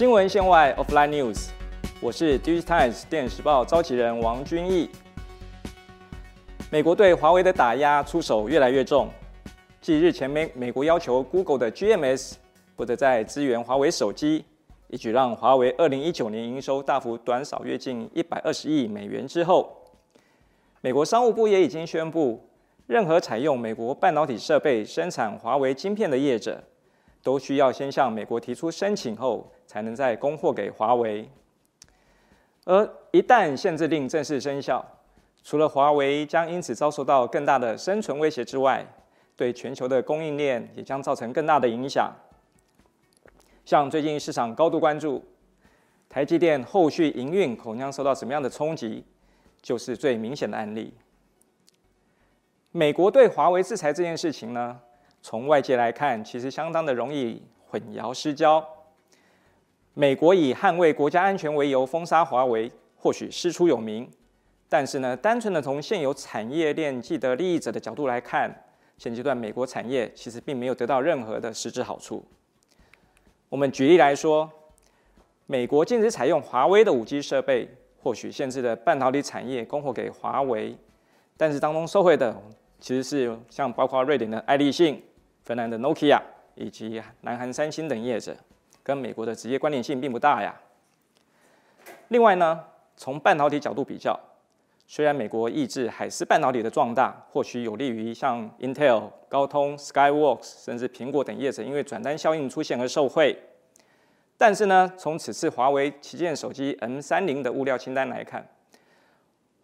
新闻线外 （Offline News），我是《digitalize》电子时报召集人王君毅。美国对华为的打压出手越来越重。继日前美美国要求 Google 的 GMS 不得再支援华为手机，一举让华为2019年营收大幅短少约近120亿美元之后，美国商务部也已经宣布，任何采用美国半导体设备生产华为晶片的业者，都需要先向美国提出申请后，才能再供货给华为。而一旦限制令正式生效，除了华为将因此遭受到更大的生存威胁之外，对全球的供应链也将造成更大的影响。像最近市场高度关注台积电后续营运恐将受到什么样的冲击，就是最明显的案例。美国对华为制裁这件事情呢，从外界来看，其实相当的容易混淆失焦。美国以捍卫国家安全为由封杀华为，或许师出有名。但是呢，单纯的从现有产业链既得利益者的角度来看，现阶段美国产业其实并没有得到任何的实质好处。我们举例来说，美国禁止采用华为的五 G 设备，或许限制了半导体产业供货给华为，但是当中受惠的其实是像包括瑞典的爱立信、芬兰的 Nokia 以及南韩三星等业者，跟美国的直接关联性并不大呀。另外呢，从半导体角度比较。虽然美国抑制海思半导体的壮大，或许有利于像 Intel、高通、Skyworks 甚至苹果等业者因为转单效应出现而受惠，但是呢，从此次华为旗舰手机 M 三零的物料清单来看，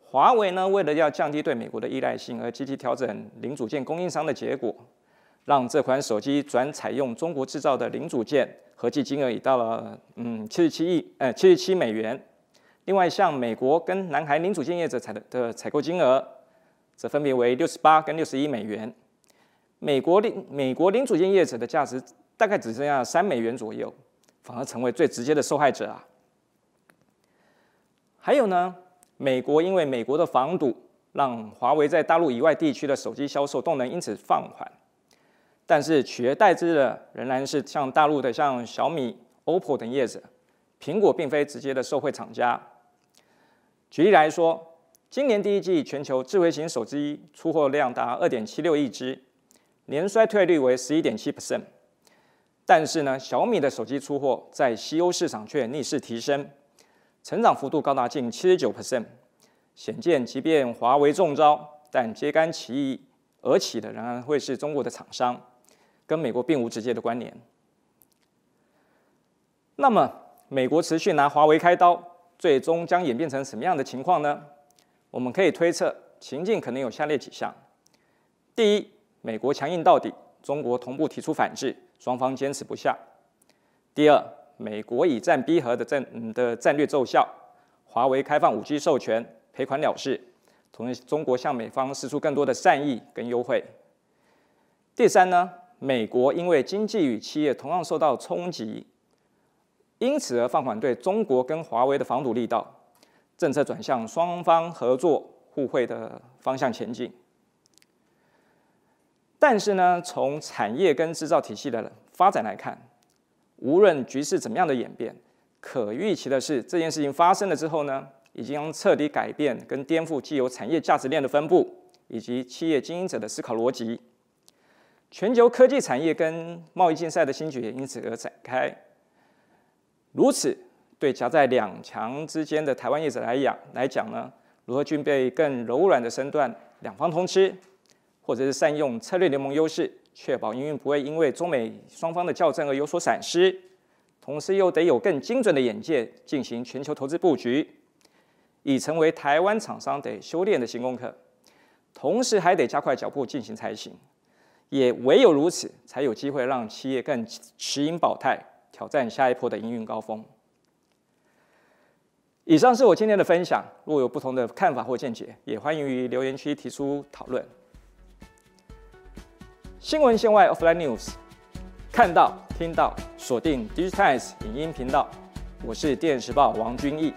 华为呢为了要降低对美国的依赖性而积极调整零组件供应商的结果，让这款手机转采用中国制造的零组件，合计金额已到了嗯七十七亿呃七十七美元。另外，像美国跟南韩零组件业者采的的采购金额，则分别为六十八跟六十一美元。美国零美国零组件业者的价值大概只剩下三美元左右，反而成为最直接的受害者啊。还有呢，美国因为美国的防堵，让华为在大陆以外地区的手机销售动能因此放缓，但是取而代之的仍然是像大陆的像小米、OPPO 等业者，苹果并非直接的受惠厂家。举例来说，今年第一季全球智慧型手机出货量达二点七六亿只，年衰退率为十一点七 percent。但是呢，小米的手机出货在西欧市场却逆势提升，成长幅度高达近七十九 percent。显见，即便华为中招，但揭竿起义而起的仍然会是中国的厂商，跟美国并无直接的关联。那么，美国持续拿华为开刀。最终将演变成什么样的情况呢？我们可以推测情境可能有下列几项：第一，美国强硬到底，中国同步提出反制，双方坚持不下；第二，美国以战逼和的战嗯的战略奏效，华为开放五 G 授权，赔款了事，同时中国向美方施出更多的善意跟优惠；第三呢，美国因为经济与企业同样受到冲击。因此而放缓对中国跟华为的防堵力道，政策转向双方合作互惠的方向前进。但是呢，从产业跟制造体系的发展来看，无论局势怎么样的演变，可预期的是这件事情发生了之后呢，已经彻底改变跟颠覆既有产业价值链的分布，以及企业经营者的思考逻辑。全球科技产业跟贸易竞赛的新局也因此而展开。如此，对夹在两强之间的台湾业者来讲来讲呢，如何具备更柔软的身段，两方通吃，或者是善用策略联盟优势，确保营运不会因为中美双方的较真而有所闪失，同时又得有更精准的眼界进行全球投资布局，已成为台湾厂商得修炼的新功课，同时还得加快脚步进行才行，也唯有如此，才有机会让企业更持盈保泰。挑战下一波的营运高峰。以上是我今天的分享，若有不同的看法或见解，也欢迎于留言区提出讨论。新闻线外 （Offline News），看到、听到，锁定 Digitimes 影音频道。我是电视报王君毅。